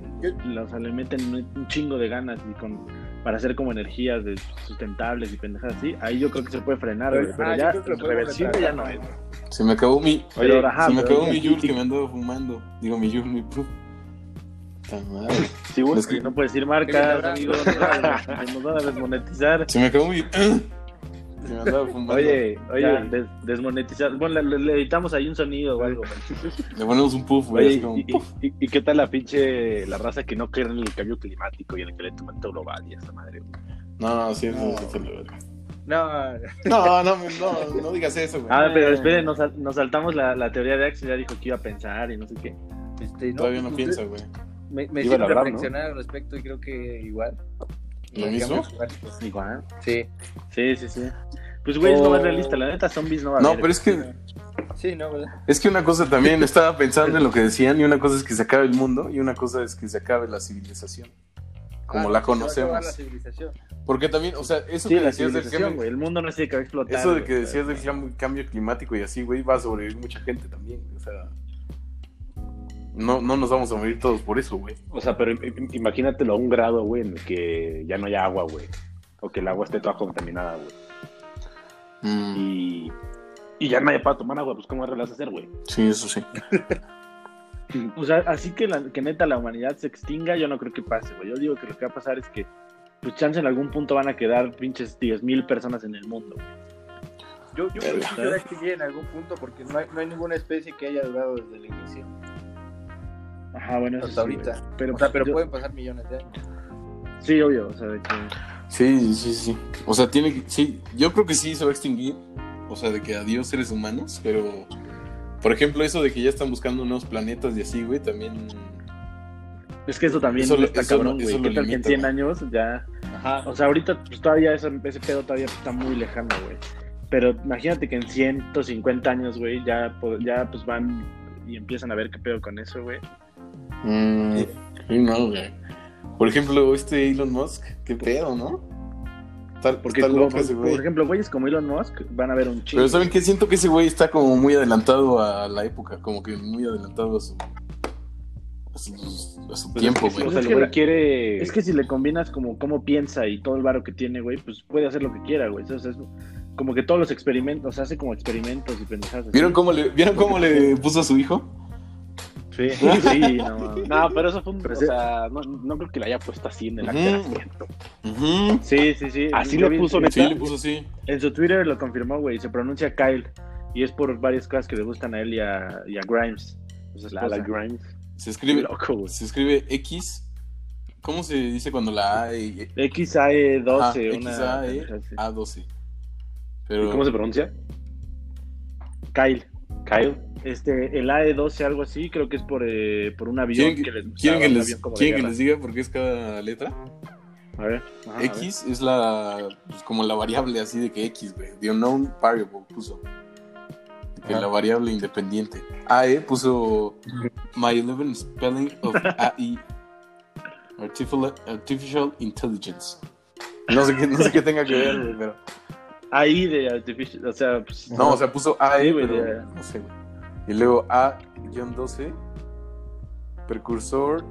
o sea, le meten un chingo de ganas y con para hacer como energías de- sustentables y pendejadas así, ahí yo creo que se puede frenar, Pero- ah, ya reversible ya no es. ¿no? Se me acabó mi. Pero, ajá, se me acabó mi Yul y- que me andaba fumando. Digo, mi Yul, mi puff. Madre. Sí, güey. Es que- No puedes decir marcas, amigo, nos van a desmonetizar. Se me acabó mi. Se me. Oye, oye, Ya. des- desmonetizar. Bueno, le, le editamos ahí un sonido o algo. Le ponemos un puff, güey. Oye, así como, y, y- y- y qué tal la pinche, la raza que no cree en el cambio climático y en el calentamiento global y esa madre, güey? No, sí, eso sí, sí, No, No, no, no, no digas eso, güey. Ah, pero esperen, nos, sal- nos saltamos la, la teoría de Axel, ya dijo que iba a pensar y no sé qué. este, no, Todavía no pues, piensa, güey. Me, me ¿no? reflexionar al respecto y creo que igual. ¿Lo mismo? climático. Igual. Sí, Sí, sí, sí. Pues, güey, no Oh. es realista. La neta, zombies no va a No, haber. pero es que, sí, no, ¿verdad? es que una cosa también, estaba pensando en lo que decían, y una cosa es que se acabe el mundo, y una cosa es que se acabe la civilización. Como Ah, la se conocemos. la civilización. Porque también, o sea, eso Sí, que decías del cambio, güey. El mundo no que va a explotar. eso de que decías del cam- cambio climático y así, güey, va a sobrevivir mucha gente también, o sea, no, no nos vamos a morir todos por eso, güey. O sea, pero im- im- imagínatelo a un grado, güey, en el que ya no haya agua, güey. O que el agua esté toda contaminada, güey. Mm, Y, y ya nadie para tomar agua, pues ¿cómo vas a hacer, güey? sí, eso sí. O sea, así que, la, que neta la humanidad se extinga, yo no creo que pase, güey. Yo digo que lo que va a pasar es que, pues, chance en algún punto van a quedar pinches 10.000 personas en el mundo. güey. Yo, yo creo que se va a extinguir en algún punto porque no hay, no hay ninguna especie que haya durado desde el inicio. Ajá, bueno, eso Hasta sí, ahorita. güey. Pero, o sea, pero yo- pueden pasar millones de años. Sí, obvio, o sea, de que... Sí, sí, sí. O sea, tiene que, sí, yo creo que sí se va a extinguir, o sea, de que adiós seres humanos, pero, por ejemplo, eso de que ya están buscando nuevos planetas y así, güey, también... Es que eso también Eso lo- está eso cabrón, güey. ¿Qué tal que en limita, 100 güey. años ya... Ajá. O sea, ahorita pues todavía ese, ese pedo todavía está muy lejano, güey. Pero imagínate que en 150 años, güey, ya, ya pues van y empiezan a ver qué pedo con eso, güey. Mm, sí, no, güey. Por ejemplo, este Elon Musk, qué pedo, ¿no? Está, Porque, está como- loco ese por güey. ejemplo, güeyes como Elon Musk van a ver un chingo. Pero ¿saben qué? Siento que ese güey está como muy adelantado a la época, como que muy adelantado a su, a su, a su tiempo, es que, güey. O sea, Es el que güey quiere. Es que si le combinas como cómo piensa y todo el varo que tiene, güey, pues puede hacer lo que quiera, güey. Entonces, es como que todos los experimentos, hace como experimentos y pendejadas. ¿Vieron cómo le, ¿vieron cómo le puso a su hijo? Sí, sí, no. No, pero eso fue un. Pero o sí. sea, no, no creo que le haya puesto así en el nacimiento. Ujú. Sí, sí, sí. Así vi- puso, en- neta. Sí, le puso así. En su Twitter lo confirmó, güey. Se pronuncia Kyle. Y es por varias cosas que le gustan a él y a, y a Grimes. su La, la. Grimes. Se escribe, loco, se escribe X. ¿Cómo se dice cuando la A y XAE12, Ajá, una. XAE pendeja así. A12? ¿Y Pero cómo se pronuncia? Kyle. Kyle. Este, el AE12, algo así, creo que es por, eh, por un avión ¿quieren que, les quieren que les, quieren que les diga por qué es cada letra? A ver. ajá, a ver. X es la pues, como la variable así de que X, güey. The unknown variable puso. Que Ajá. la variable independiente. AE puso My 11 spelling of AI Artificial, Artificial Intelligence. No sé qué, no sé qué tenga que ver, güey, pero. Ahí de Artificial, o sea, pues, No, o sea, puso AE, pero no sé, güey. Y luego A-12, precursor,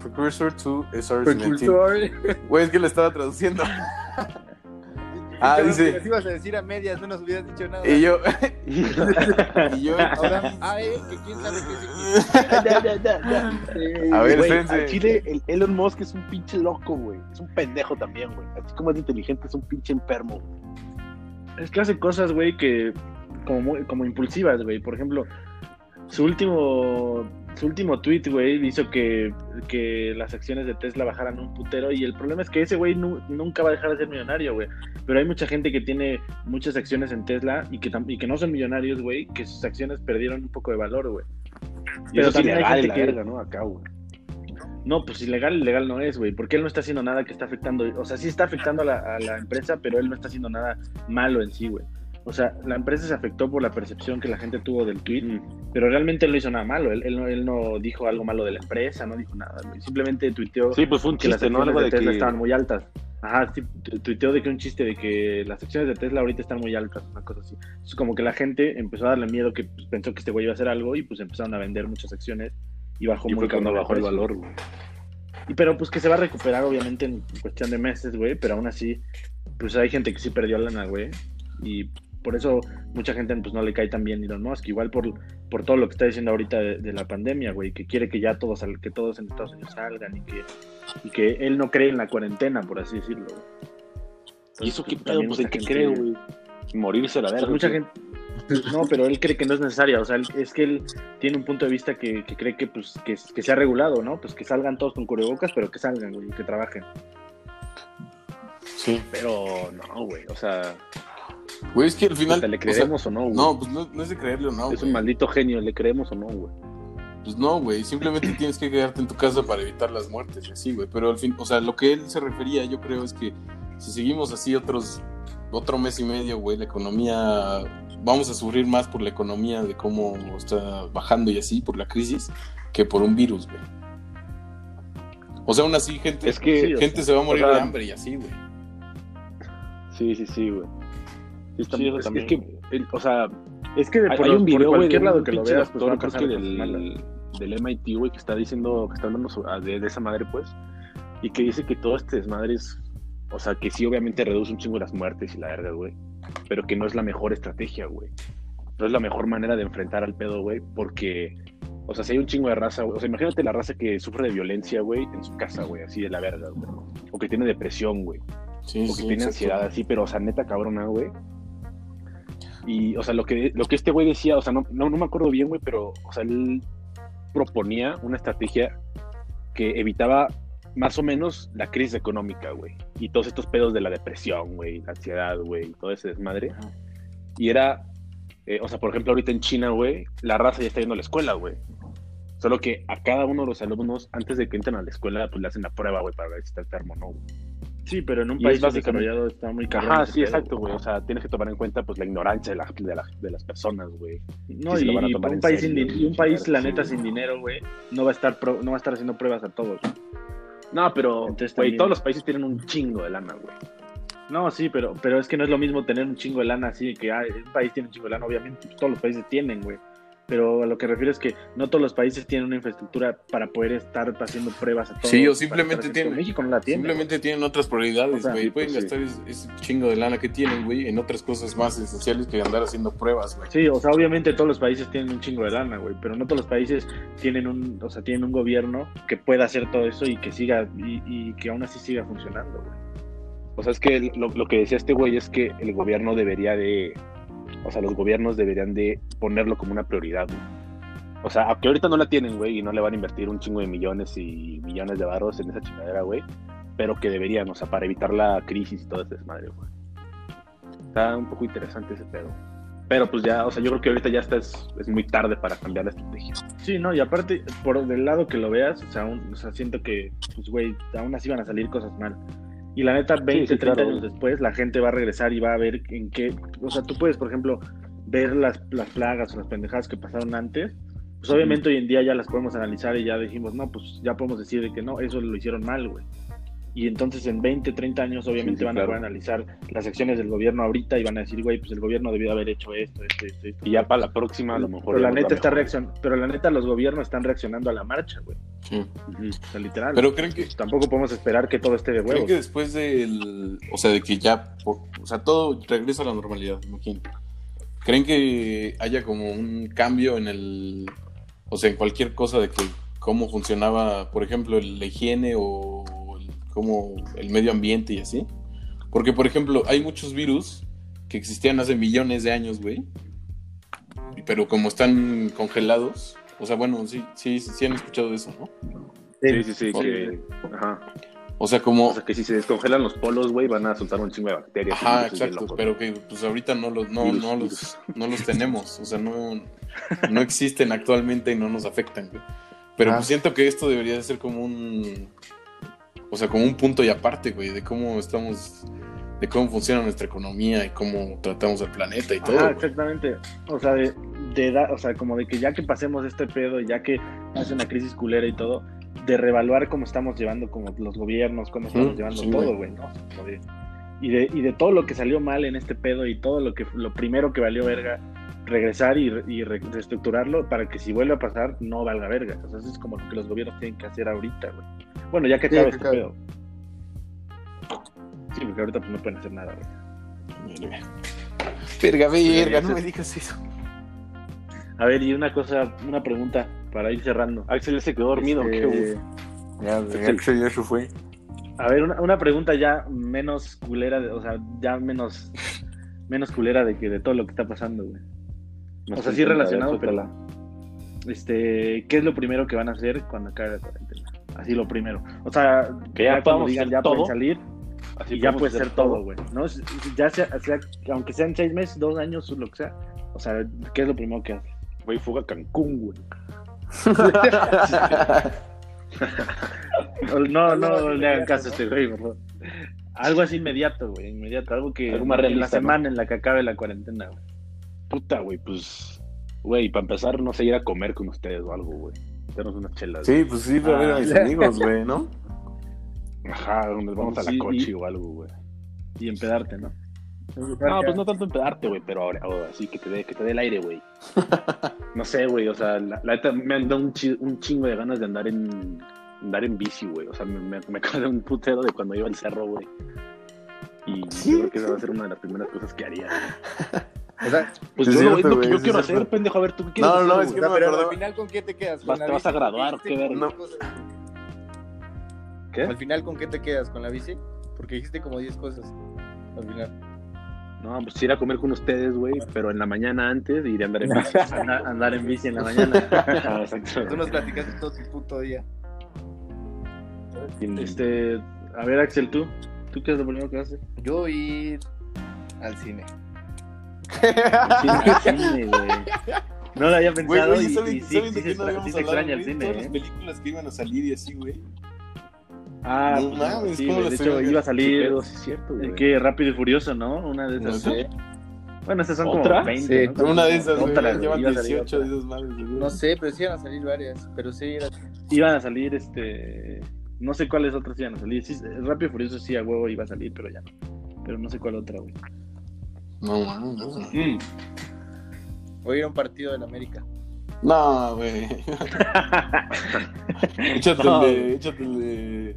precursor to SR-17. Precursor. Güey, es que lo estaba traduciendo. ah, Pero dice. ibas a decir a medias, no nos hubieras dicho nada. Y yo. y yo. Ahora, AE, que quién sabe qué es. A ver, espérense. al Chile, el Elon Musk es un pinche loco, güey. Es un pendejo también, güey. Así como es inteligente, es un pinche enfermo. güey. es que hace cosas, güey, que como, muy- como impulsivas, güey. Por ejemplo, su último su último tweet, güey, hizo que, que las acciones de Tesla bajaran un putero y el problema es que ese güey nu- nunca va a dejar de ser millonario, güey. Pero hay mucha gente que tiene muchas acciones en Tesla y que, y que no son millonarios, güey, que sus acciones perdieron un poco de valor, güey. Pero también hay gente que- verga, ¿no? Acá, güey. No, pues ilegal, ilegal no es, güey, porque él no está haciendo nada que está afectando, o sea, sí está afectando a la, a la empresa, pero él no está haciendo nada malo en sí, güey. O sea, la empresa se afectó por la percepción que la gente tuvo del tweet, Mm. pero realmente él no hizo nada malo, él, él no, él no dijo algo malo de la empresa, no dijo nada. Simplemente tuiteó Sí, pues fue un que las chiste, ¿no? acciones de de Tesla que. estaban muy altas. Ajá, sí, tu- tuiteó de que un chiste de que las acciones de Tesla ahorita están muy altas, una cosa así. Es como que la gente empezó a darle miedo que pues, pensó que este güey iba a hacer algo y pues empezaron a vender muchas acciones y bajó Y muy fue cuando bajó el valor, güey. Y pero pues que se va a recuperar obviamente en cuestión de meses, güey, pero aún así, pues hay gente que sí perdió lana, güey. Y por eso mucha gente pues no le cae tan bien Elon Musk, igual por, por todo lo que está diciendo ahorita de, de la pandemia, güey, que quiere que ya todos que todos en Estados Unidos salgan y que y que él no cree en la cuarentena, por así decirlo. güey. ¿Y eso qué Entonces, pedo? Pues en qué cree, güey. Morirse a la o sea, verga. mucha gente no, pero él cree que no es necesaria, o sea, él- es que él tiene un punto de vista que, que cree que pues que, que sea regulado, ¿no? Pues que salgan todos con cubrebocas, pero que salgan, güey, y que trabajen. Sí. Pero no, güey. O sea, Güey, es que al final. ¿te le o sea, creemos o no, güey? no, pues no, no es de creerle o no. es güey. un maldito genio, ¿le creemos o no, güey? Pues no, güey. Simplemente tienes que quedarte en tu casa para evitar las muertes y así, güey. Pero al fin, o sea, lo que él se refería, yo creo, es que si seguimos así otros. Otro mes y medio, güey, la economía. Vamos a sufrir más por la economía de cómo está bajando y así, por la crisis, que por un virus, güey. O sea, aún así, gente, Es que. Sí, o gente se va a morir o sea, de hambre y así, güey. Sí, sí, sí, güey. Sí, está- sí, eso es- también. es que- el- o sea, Es que de hay, por, hay los- un por video, güey, cualquier de lado que lo veas, pues doctor, creo que del, del MIT, güey, que está diciendo, que está hablando so- de, de esa madre, pues, y que dice que todo este desmadre es, o sea, que sí, obviamente reduce un chingo las muertes y la verga, güey, pero que no es la mejor estrategia, güey. No es la mejor manera de enfrentar al pedo, güey, porque, o sea, si hay un chingo de raza, güey, o sea, imagínate la raza que sufre de violencia, güey, en su casa, güey, así de la verga, güey, o que tiene depresión, güey. Sí, o que sí, tiene ansiedad así, pero, o sea, neta cabrona, güey. Y, o sea, lo que, lo que este güey decía, o sea, no, no, no me acuerdo bien, güey, pero, o sea, él proponía una estrategia que evitaba más o menos la crisis económica, güey. Y todos estos pedos de la depresión, güey, la ansiedad, güey, y todo ese desmadre. Ajá. Y era, eh, o sea, por ejemplo, ahorita en China, güey, la raza ya está yendo a la escuela, güey. Solo que a cada uno de los alumnos, antes de que entren a la escuela, pues le hacen la prueba, güey, para ver si está enfermo o no, güey. Sí, pero en un Y país es desarrollado está muy caro. Ajá, sí, exacto, güey. O sea, tienes que tomar en cuenta pues la ignorancia de, la- de, la- de las personas, güey. No, Sí, y, un país serio, y un país, la neta, sin dinero, güey, no va a estar pro- no va a estar haciendo pruebas a todos. No, pero, güey, todos los países tienen un chingo de lana, güey. No, sí, pero, pero es que no es lo mismo tener un chingo de lana así, que ah, un país tiene un chingo de lana, obviamente, pues, todos los países tienen, güey. Pero a lo que refiero es que no todos los países tienen una infraestructura para poder estar haciendo pruebas a todos. Sí, o simplemente tienen- México no la tiene. Simplemente tienen otras prioridades, O sea, güey. Pueden pues, gastar ese, ese chingo de lana que tienen, güey, en otras cosas más esenciales que andar haciendo pruebas, güey. Sí, o sea, obviamente todos los países tienen un chingo de lana, güey, pero no todos los países tienen un, o sea, tienen un gobierno que pueda hacer todo eso y que siga y, y que aún así siga funcionando, güey. O sea, es que lo, lo que decía este güey es que el gobierno debería de. O sea, los gobiernos deberían de ponerlo como una prioridad, güey. O sea, aunque ahorita no la tienen, güey, y no le van a invertir un chingo de millones y millones de barros en esa chingadera, güey. Pero que deberían, o sea, para evitar la crisis y todo ese desmadre, güey. Está un poco interesante ese pedo. Pero pues ya, o sea, yo creo que ahorita ya está, es, es muy tarde para cambiar la estrategia. Sí, no, y aparte, por del lado que lo veas, o sea, aún- o sea siento que, pues, güey, aún así van a salir cosas mal. Y la neta, 20, sí, 30 claro. años después, la gente va a regresar y va a ver en qué. O sea, tú puedes, por ejemplo, ver las, las plagas o las pendejadas que pasaron antes. Pues obviamente hoy en día ya las podemos analizar y ya dijimos, no, pues ya podemos decir de que no, eso lo hicieron mal, güey. Y entonces en 20, 30 años obviamente Sí, sí, van claro. a poder analizar las acciones del gobierno ahorita y van a decir, güey, pues el gobierno debió haber hecho esto, esto, esto, esto. Y ya para la próxima, a lo mejor. Pero la neta está reaccionando, pero la neta los gobiernos están reaccionando a la marcha, güey. Sí. O sea, literal. Pero creen que, tampoco podemos esperar que todo esté de creen huevos. que después del. O sea, de que ya. por- o sea, todo regresa a la normalidad, me imagino. ¿Creen que haya como un cambio en el. O sea, en cualquier cosa de que cómo funcionaba, por ejemplo, el- la higiene o el, cómo el medio ambiente y así? Porque, por ejemplo, hay muchos virus que existían hace millones de años, güey. Pero como están congelados, o sea, bueno, sí, sí, sí han escuchado de eso, ¿no? Sí, sí, sí. Sí. que- Ajá. O sea, como... O sea, que si se descongelan los polos, güey, van a soltar un chingo de bacterias. Ajá, exacto, loco. pero que pues ahorita no los, no, Virus, no los, no los tenemos, o sea, no, no existen actualmente y no nos afectan, güey. Pero Ah. pues siento que esto debería de ser como un, o sea, como un punto y aparte, güey, de cómo estamos, de cómo funciona nuestra economía y cómo tratamos al planeta y todo. Ajá, güey. exactamente. O sea, de, de da- o sea, como de que ya que pasemos este pedo, ya que hace una crisis culera y todo, de reevaluar cómo estamos llevando como los gobiernos, cómo estamos llevando sí, todo, güey. ¿no? Y de, y de todo lo que salió mal en este pedo y todo lo que lo primero que valió verga, regresar y, re- y re- reestructurarlo para que si vuelve a pasar no valga verga. O sea, eso es como lo que los gobiernos tienen que hacer ahorita, güey. Bueno, ya que Sí, acabe que este pedo. Sí, porque ahorita pues no pueden hacer nada, güey. Verga, verga, verga, no me digas eso. A ver, y una cosa, una pregunta para ir cerrando. Axel se quedó dormido. Este, qué. Ya, Axel, ya se fue. A ver, una, una pregunta ya menos culera, de- o sea, ya menos, menos culera de que de todo lo que está pasando, güey. No O sea, sí relacionado, pero este, ¿qué es lo primero que van a hacer cuando acabe la cuarentena? Así lo primero. O sea, Que ya cuando podamos digan ya todo. pueden salir Así y ya puede ser todo, güey. ¿no? Ya sea, sea- aunque sean seis meses, dos años, lo que sea. O sea, ¿qué es lo primero que haces? Güey, fuga a Cancún, güey. No, no, no le hagan caso a este güey, por favor. Algo así inmediato, güey, inmediato. Algo que Algo más en la realista, ¿no? semana en la que acabe la cuarentena, güey. Puta, güey, pues. Güey, para empezar, no sé, ir a comer con ustedes o algo, güey. Darnos unas chelas. Sí, pues sí, para ver a mis Ah. amigos, güey, ¿no? Ajá, donde vamos a la coche y- o algo, güey. Y empedarte, ¿no? No, pues no tanto empedarte, güey, pero ahora, o así que te dé que te dé el aire, güey. No sé, güey, o sea, la, la neta me han dado un, chi- un chingo de ganas de andar en andar en bici, güey. O sea, me, me, me acordé un putero de cuando iba al cerro, güey. Y yo creo que esa va a ser una de las primeras cosas que haría. O sea, Pues yo no, es lo que quiero hacer, cierto. pendejo. A ver, ¿tú qué quieres No, hacer, no, es que no pero al final, ¿con qué te quedas? Vas- ¿Con la te vas a graduar, qué diez cosas. ¿Qué? Al final, ¿con qué te quedas? ¿Con la bici? Porque dijiste como 10 cosas. Al final. No, pues ir a comer con ustedes, güey, pero en la mañana antes iré a andar en bici. Andar, andar en bici en la mañana. Ah, exacto. Tú nos platicaste todo tu puto día. Este, a ver, Axel, tú. ¿Tú qué es lo primero que haces? Yo ir al cine. Sí, cine, güey. No lo había Güey, pensado güey, y, ¿saben, y sí, ¿saben sí de qué no sí se hablado, extraña el güey? cine, Todas las ¿eh? películas que iban a salir y así, güey. Ah, No pues, mames, sí, ¿cómo güey, de hecho viendo? iba a ¿Qué salir pedo? Sí, es cierto, güey. ¿En qué? Rápido y Furioso, ¿no? Una de esas. ¿Neta? sí. Bueno, estas son ¿Otra? como 20, Sí, ¿no? Pero una de esas, güey, Otra, güey, llevan iba a salir 18 otra. de esas madres, güey. No sé, pero sí iban a salir varias. Pero sí, era... Iban a salir, este... No sé cuáles otras iban a salir. Sí, Rápido y Furioso sí, a huevo iba a salir, pero ya no. Pero no sé cuál otra, güey. No mames. Mm. Voy a ir a un partido del América. No, güey. échate No, el de. Échate el de.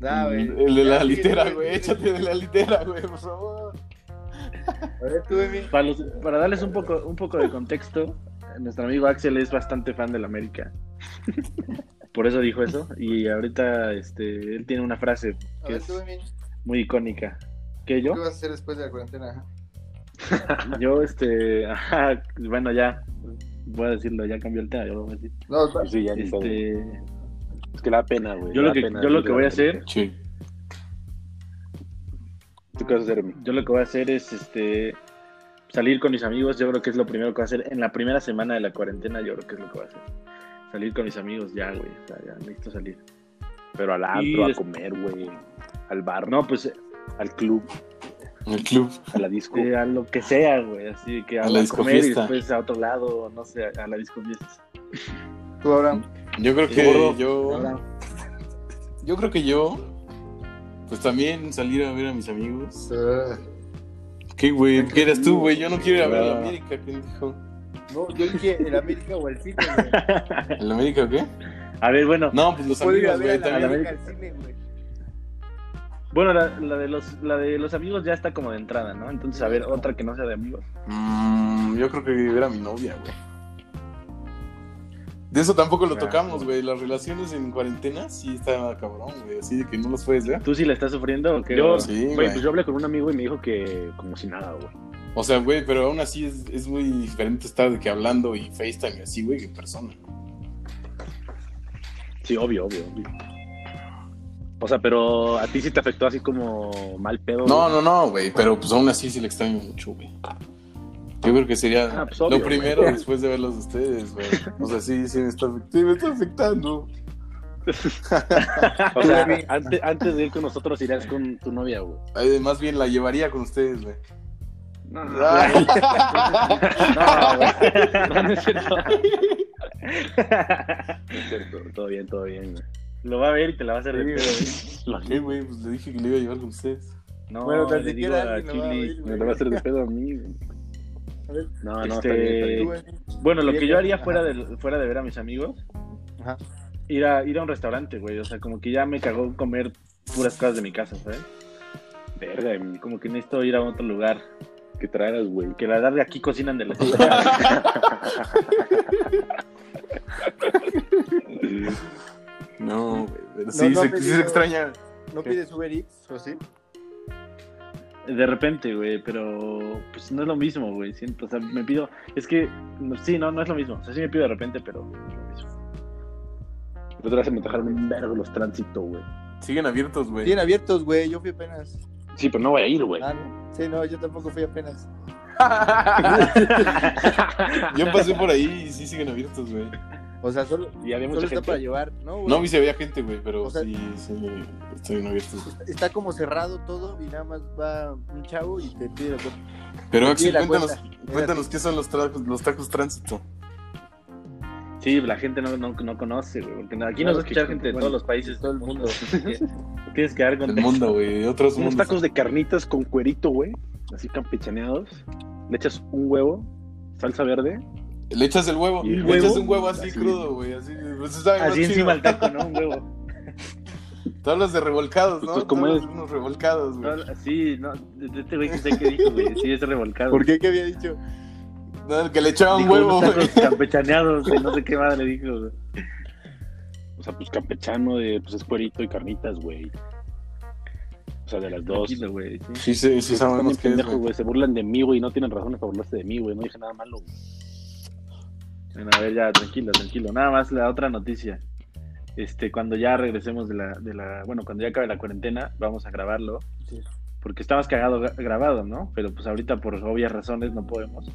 Nah, güey. el de la litera, güey. Échate de la litera, güey, por favor. A ver, tú. Para, los- para darles un poco, un poco de contexto, nuestro amigo Axel es bastante fan del América. Por eso dijo eso. Y ahorita este, él tiene una frase que ver, es muy icónica. ¿Qué ¿Qué yo? vas a hacer después de la cuarentena? Yo, este, ajá, bueno, ya, voy a decirlo, ya cambió el tema, yo lo voy a decir. No, Sí, ya. Este, Es que da pena, güey. yo lo que, pena yo lo que voy a la hacer. Sí. ¿Tú qué vas a hacer, mi? yo lo que voy a hacer es, este, salir con mis amigos, yo creo que es lo primero que voy a hacer. En la primera semana de la cuarentena, yo creo que es lo que voy a hacer. Salir con mis amigos, ya, güey, o sea, ya necesito salir. Pero al Y antro, a comer, güey. Al bar, No, pues, al club, El club. a la disco. eh, a lo que sea, güey, así que a, A la a comer y después a otro lado, no sé, a la disco fiesta. tú, Abraham. Yo creo ¿Y que gordo? yo. Yo creo que yo. Pues también salir a ver a mis amigos. Ah, ¿Qué, güey? ¿Qué eras tú, güey? Yo no quiero ir a ver a la Ah. América, pendejo. No, yo dije el América o el cine, güey. ¿El América o qué? A ver, bueno, No, pues los amigos, güey. a la También. América al cine, güey. Bueno, la, la de los, la de los amigos ya está como de entrada, ¿no? Entonces, a ver, otra que no sea de amigos. Mm, yo creo que ver a mi novia, güey. De eso tampoco lo Ah, tocamos, güey. Las relaciones en cuarentena sí está cabrón, güey. Así de que no los puedes ver. ¿Tú sí la estás sufriendo o qué? Yo, Sí, güey, güey. pues yo hablé con un amigo y me dijo que como si nada, güey. O sea, güey, pero aún así es, es muy diferente estar de que hablando y FaceTime y así, güey, que en persona. Sí, obvio, obvio, obvio. O sea, pero a ti sí te afectó así como mal pedo. No, güey? no, no, güey. Pero pues aún así sí le extraño mucho, güey. Yo creo que sería Ah, pues, obvio, lo primero güey. después de verlos a ustedes, güey. O sea, sí, sí me está, sí me está afectando. O sea, antes, antes de ir con nosotros irías con tu novia, güey. Ay, más bien la llevaría con ustedes, güey. No, no, Ay. no, güey. No, no es cierto. Es cierto, todo bien, todo bien, güey. Lo va a ver y te la va a hacer de pedo. Lo ¿Qué, güey? Pues le dije que le iba a llevar con ustedes. No, Bueno, tan siquiera a Chili. Me lo va a hacer de pedo a mí, güey. A ver, No, no, Este. Bueno, lo que yo haría fuera de, fuera de ver a mis amigos, Ajá. ir a, ir a un restaurante, güey. O sea, como que ya me cagó comer puras cosas de mi casa, ¿sabes? Verga, Como que necesito ir a otro lugar. que traeras, güey. Que la verdad de aquí cocinan de la No, güey. Pero No, sí, no se, me sí se extraña. ¿No pides Uber Eats o sí? De repente, güey, pero pues no es lo mismo, güey. Siento, o sea, me pido. Es que, sí, no, no es lo mismo. O sea, sí me pido de repente, pero no es lo mismo. La otra vez se me antojaron un vergo los tránsitos, güey. Siguen abiertos, güey. Siguen abiertos, güey. Yo fui apenas. Sí, pero no voy a ir, güey. Ah, no. Sí, no, yo tampoco fui apenas. Yo pasé por ahí y sí siguen abiertos, güey. O sea, solo, Y había solo está gente. para llevar, ¿no? güey? No vi si había gente, güey, pero O sea- sí, sí, están abiertos. güey. Está como cerrado todo y nada más va un chavo y te pide la cuenta. Pero Axel, cuéntanos, cuenta. cuéntanos qué son los, tacos los tacos tránsito. Sí, la gente no, no, no conoce, güey. Porque aquí Claro nos va a escuchar gente de bueno, todos los países. Todo el mundo. Tienes que dar con El mundo, güey. de Otros Unos mundos. tacos de carnitas con cuerito, güey. Así campechaneados. Le echas un huevo, salsa verde. Le echas el huevo. ¿Y Le echas un huevo así, Así. crudo, güey. Así, pues sabe Así encima el taco, ¿no? Un huevo. Tú hablas de revolcados, ¿no? Pues, Tú ¿cómo hablas es? de unos revolcados, güey. No, sí, no. Este güey que sé qué dijo, güey. Sí, es revolcado. ¿Por qué? ¿Qué había dicho? No, el que le echaba un Dijo huevo, unos güey. campechaneados, güey, no sé qué madre dijo, güey. O sea, pues campechano de pues es cuerito y carnitas, güey. O sea, de las dos. Tranquilo, güey. sí. Sí, sí, sí, Pues, sabemos qué es, güey. Se burlan de mí, güey. No tienen razones para burlarse de mí, güey. No dije nada malo, güey. Bueno, a ver, ya, tranquilo, tranquilo. Nada más la otra noticia. Este, cuando ya regresemos de la, de la, bueno, cuando ya acabe la cuarentena, vamos a grabarlo. Sí. Porque está más cagado gra- grabado, ¿no? Pero pues ahorita por obvias razones no podemos.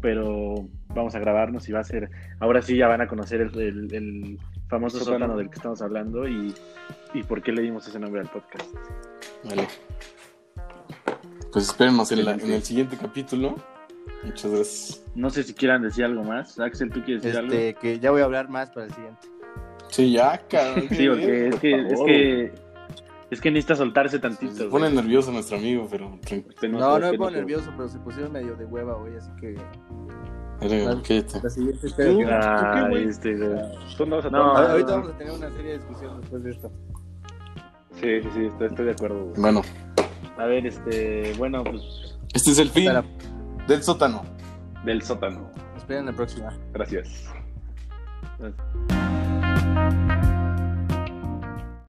Pero vamos a grabarnos y va a ser, ahora sí ya van a conocer el, el- el- famoso Sótano. sótano del que estamos hablando y, y por qué le dimos ese nombre al podcast. Vale. Pues espérenos en, la- en el siguiente capítulo. Muchas gracias. No sé si quieran decir algo más. Axel, ¿tú quieres decir algo? Este, que ya voy a hablar más para el siguiente. Sí, ya, cabrón. Sí, porque es por que, es que es que necesita soltarse tantito. Se güey. pone nervioso nuestro amigo, pero tranquilo. Penoso, No, no me pongo nervioso, pero se pusieron medio de hueva hoy, así que cállate. la siguiente espero que no. Ah, güey? este, güey. Tú no vas a No, tomar. A- Ahorita vamos a tener una serie de discusión después de esto. Sí, sí, sí, estoy, estoy de acuerdo, güey. Bueno, A ver, este, bueno, pues este es el fin del sótano. Del sótano. esperen la próxima. Gracias.